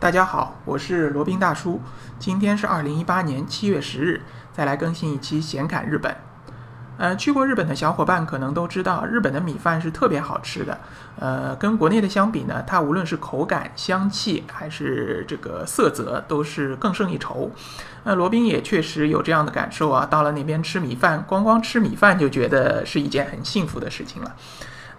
大家好，我是罗宾大叔。今天是二零一八年七月十日，再来更新一期闲侃日本。呃，去过日本的小伙伴可能都知道，日本的米饭是特别好吃的。呃，跟国内的相比呢，它无论是口感、香气还是这个色泽，都是更胜一筹。那罗宾也确实有这样的感受啊，到了那边吃米饭，光光吃米饭就觉得是一件很幸福的事情了。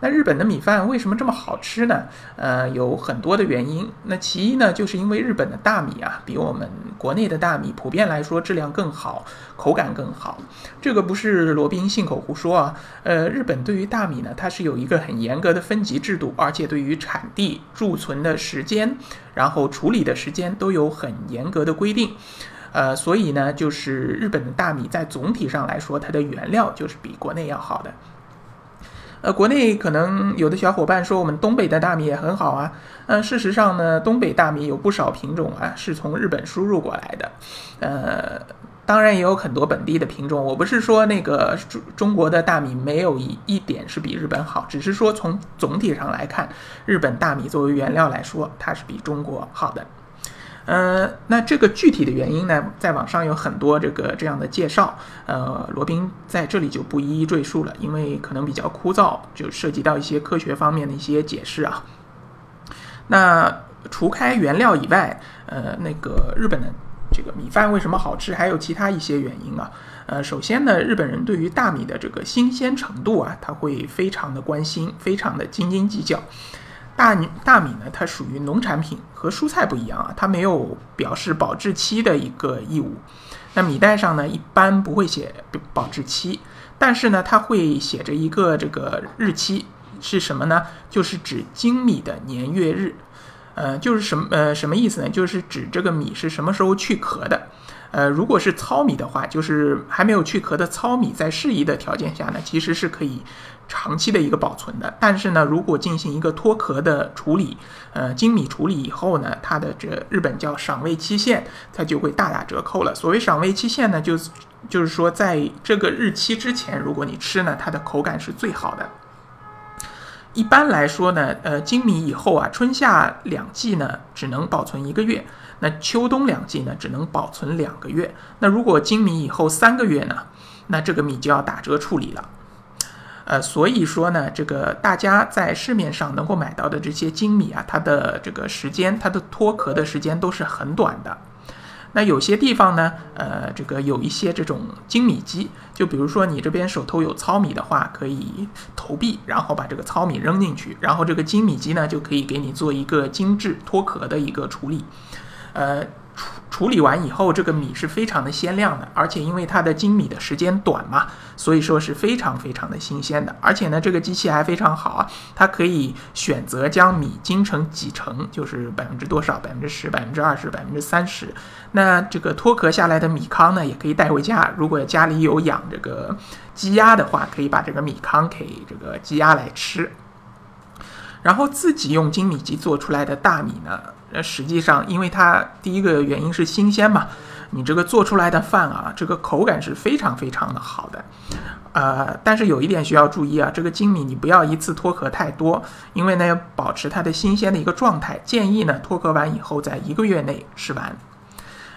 那日本的米饭为什么这么好吃呢？呃，有很多的原因。那其一呢，就是因为日本的大米啊，比我们国内的大米普遍来说质量更好，口感更好。这个不是罗宾信口胡说啊。呃，日本对于大米呢，它是有一个很严格的分级制度，而且对于产地、贮存的时间，然后处理的时间都有很严格的规定。呃，所以呢，就是日本的大米在总体上来说，它的原料就是比国内要好的。呃，国内可能有的小伙伴说我们东北的大米也很好啊。呃，事实上呢，东北大米有不少品种啊是从日本输入过来的。呃，当然也有很多本地的品种。我不是说那个中中国的大米没有一一点是比日本好，只是说从总体上来看，日本大米作为原料来说，它是比中国好的。呃，那这个具体的原因呢，在网上有很多这个这样的介绍，呃，罗宾在这里就不一一赘述了，因为可能比较枯燥，就涉及到一些科学方面的一些解释啊。那除开原料以外，呃，那个日本的这个米饭为什么好吃，还有其他一些原因啊。呃，首先呢，日本人对于大米的这个新鲜程度啊，他会非常的关心，非常的斤斤计较。大米大米呢，它属于农产品，和蔬菜不一样啊，它没有表示保质期的一个义务。那米袋上呢，一般不会写保质期，但是呢，它会写着一个这个日期，是什么呢？就是指精米的年月日。呃，就是什么呃什么意思呢？就是指这个米是什么时候去壳的。呃，如果是糙米的话，就是还没有去壳的糙米，在适宜的条件下呢，其实是可以长期的一个保存的。但是呢，如果进行一个脱壳的处理，呃，精米处理以后呢，它的这日本叫赏味期限，它就会大打折扣了。所谓赏味期限呢，就就是说在这个日期之前，如果你吃呢，它的口感是最好的。一般来说呢，呃，精米以后啊，春夏两季呢，只能保存一个月。那秋冬两季呢，只能保存两个月。那如果精米以后三个月呢，那这个米就要打折处理了。呃，所以说呢，这个大家在市面上能够买到的这些精米啊，它的这个时间，它的脱壳的时间都是很短的。那有些地方呢，呃，这个有一些这种精米机，就比如说你这边手头有糙米的话，可以投币，然后把这个糙米扔进去，然后这个精米机呢就可以给你做一个精致脱壳的一个处理。呃，处理完以后，这个米是非常的鲜亮的，而且因为它的精米的时间短嘛，所以说是非常非常的新鲜的。而且呢，这个机器还非常好啊，它可以选择将米精成几成，就是百分之多少，百分之十、百分之二十、百分之三十。那这个脱壳下来的米糠呢，也可以带回家。如果家里有养这个鸡鸭的话，可以把这个米糠给这个鸡鸭来吃。然后自己用精米机做出来的大米呢？呃，实际上，因为它第一个原因是新鲜嘛，你这个做出来的饭啊，这个口感是非常非常的好的。呃，但是有一点需要注意啊，这个精米你不要一次脱壳太多，因为呢要保持它的新鲜的一个状态，建议呢脱壳完以后在一个月内吃完。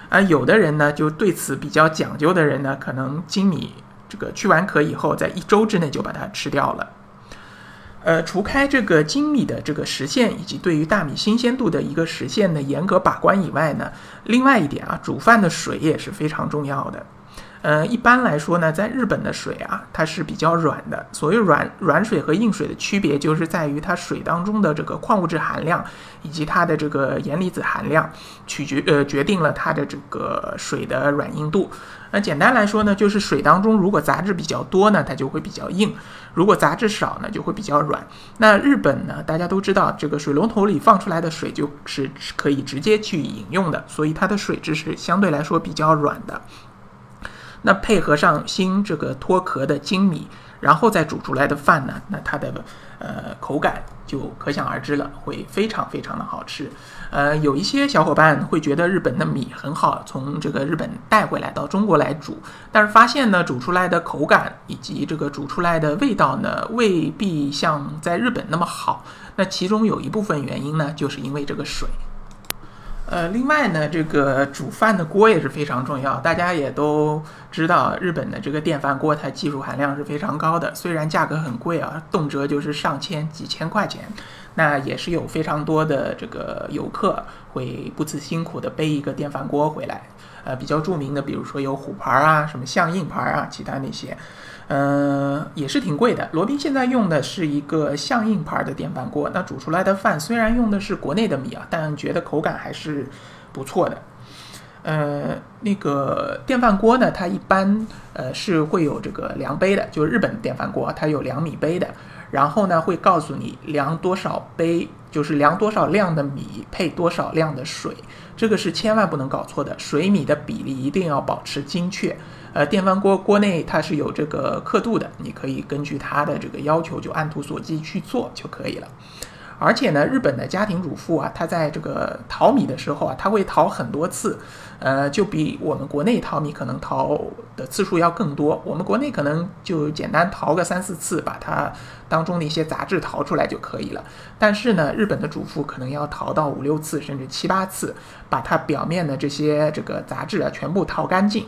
而，有的人呢就对此比较讲究的人呢，可能精米这个去完壳以后，在一周之内就把它吃掉了。呃，除开这个精米的这个实现，以及对于大米新鲜度的一个实现的严格把关以外呢，另外一点啊，煮饭的水也是非常重要的。呃，一般来说呢，在日本的水啊，它是比较软的。所谓软软水和硬水的区别，就是在于它水当中的这个矿物质含量以及它的这个盐离子含量，取决呃决定了它的这个水的软硬度。那简单来说呢，就是水当中如果杂质比较多呢，它就会比较硬；如果杂质少呢，就会比较软。那日本呢，大家都知道，这个水龙头里放出来的水就是可以直接去饮用的，所以它的水质是相对来说比较软的。那配合上新这个脱壳的精米，然后再煮出来的饭呢，那它的呃口感就可想而知了，会非常非常的好吃。呃，有一些小伙伴会觉得日本的米很好，从这个日本带回来到中国来煮，但是发现呢，煮出来的口感以及这个煮出来的味道呢，未必像在日本那么好。那其中有一部分原因呢，就是因为这个水。呃，另外呢，这个煮饭的锅也是非常重要。大家也都知道，日本的这个电饭锅它技术含量是非常高的，虽然价格很贵啊，动辄就是上千、几千块钱，那也是有非常多的这个游客会不辞辛苦的背一个电饭锅回来。呃，比较著名的，比如说有虎牌啊，什么象印牌啊，其他那些。嗯，也是挺贵的。罗宾现在用的是一个象印牌的电饭锅，那煮出来的饭虽然用的是国内的米啊，但觉得口感还是不错的。呃，那个电饭锅呢，它一般呃是会有这个量杯的，就是日本电饭锅它有量米杯的，然后呢会告诉你量多少杯，就是量多少量的米配多少量的水，这个是千万不能搞错的，水米的比例一定要保持精确。呃，电饭锅锅内它是有这个刻度的，你可以根据它的这个要求就按图索骥去做就可以了。而且呢，日本的家庭主妇啊，她在这个淘米的时候啊，她会淘很多次，呃，就比我们国内淘米可能淘的次数要更多。我们国内可能就简单淘个三四次，把它当中的一些杂质淘出来就可以了。但是呢，日本的主妇可能要淘到五六次，甚至七八次，把它表面的这些这个杂质啊全部淘干净。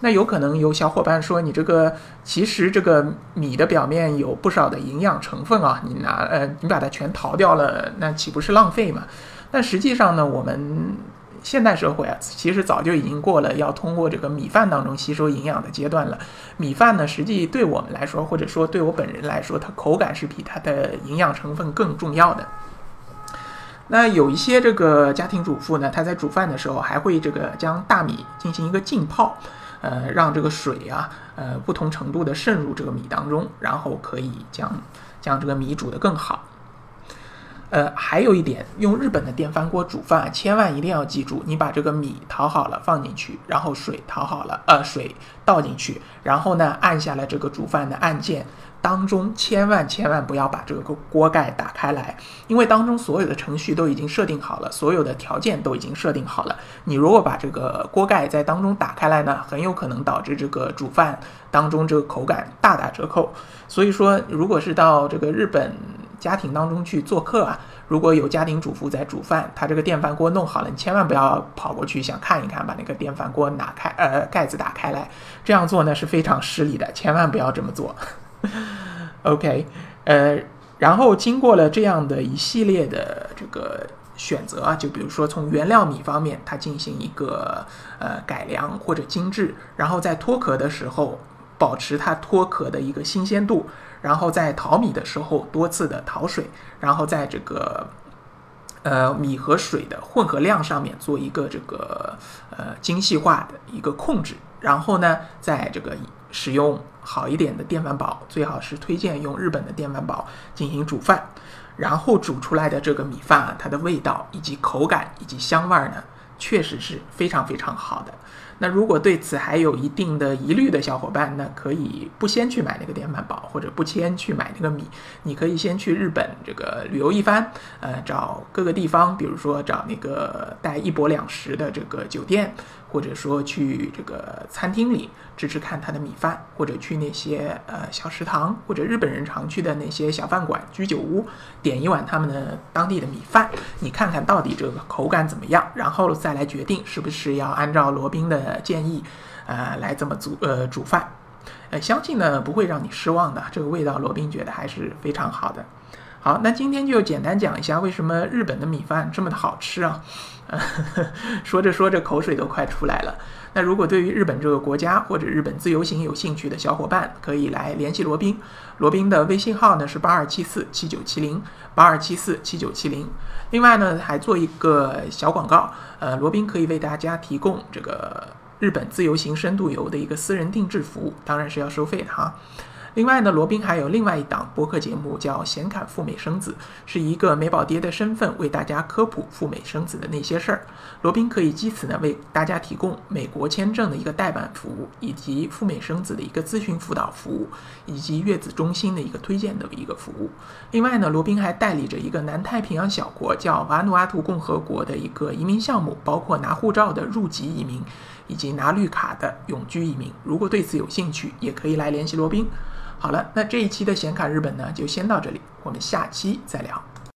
那有可能有小伙伴说，你这个其实这个米的表面有不少的营养成分啊，你拿呃你把它全淘掉了，那岂不是浪费嘛？但实际上呢，我们现代社会啊，其实早就已经过了要通过这个米饭当中吸收营养的阶段了。米饭呢，实际对我们来说，或者说对我本人来说，它口感是比它的营养成分更重要的。那有一些这个家庭主妇呢，她在煮饭的时候还会这个将大米进行一个浸泡。呃，让这个水啊，呃，不同程度的渗入这个米当中，然后可以将将这个米煮得更好。呃，还有一点，用日本的电饭锅煮饭，千万一定要记住，你把这个米淘好了放进去，然后水淘好了，呃，水倒进去，然后呢，按下了这个煮饭的按键。当中千万千万不要把这个锅盖打开来，因为当中所有的程序都已经设定好了，所有的条件都已经设定好了。你如果把这个锅盖在当中打开来呢，很有可能导致这个煮饭当中这个口感大打折扣。所以说，如果是到这个日本家庭当中去做客啊，如果有家庭主妇在煮饭，他这个电饭锅弄好了，你千万不要跑过去想看一看，把那个电饭锅拿开，呃，盖子打开来，这样做呢是非常失礼的，千万不要这么做。OK，呃，然后经过了这样的一系列的这个选择啊，就比如说从原料米方面，它进行一个呃改良或者精致，然后在脱壳的时候保持它脱壳的一个新鲜度，然后在淘米的时候多次的淘水，然后在这个呃米和水的混合量上面做一个这个呃精细化的一个控制，然后呢，在这个使用。好一点的电饭煲，最好是推荐用日本的电饭煲进行煮饭，然后煮出来的这个米饭啊，它的味道以及口感以及香味儿呢，确实是非常非常好的。那如果对此还有一定的疑虑的小伙伴，那可以不先去买那个电饭煲，或者不先去买那个米，你可以先去日本这个旅游一番，呃，找各个地方，比如说找那个带一泊两食的这个酒店。或者说去这个餐厅里吃吃看他的米饭，或者去那些呃小食堂，或者日本人常去的那些小饭馆、居酒屋，点一碗他们的当地的米饭，你看看到底这个口感怎么样，然后再来决定是不是要按照罗宾的建议，呃来这么煮呃煮饭，呃相信呢不会让你失望的，这个味道罗宾觉得还是非常好的。好，那今天就简单讲一下为什么日本的米饭这么的好吃啊？说着说着口水都快出来了。那如果对于日本这个国家或者日本自由行有兴趣的小伙伴，可以来联系罗宾。罗宾的微信号呢是八二七四七九七零八二七四七九七零。另外呢，还做一个小广告，呃，罗宾可以为大家提供这个日本自由行深度游的一个私人定制服务，当然是要收费的哈。另外呢，罗宾还有另外一档播客节目，叫《显侃赴美生子》，是一个美宝爹的身份为大家科普赴美生子的那些事儿。罗宾可以基此呢为大家提供美国签证的一个代办服务，以及赴美生子的一个咨询辅导服务，以及月子中心的一个推荐的一个服务。另外呢，罗宾还代理着一个南太平洋小国叫瓦努阿图共和国的一个移民项目，包括拿护照的入籍移民，以及拿绿卡的永居移民。如果对此有兴趣，也可以来联系罗宾。好了，那这一期的显卡日本呢，就先到这里，我们下期再聊。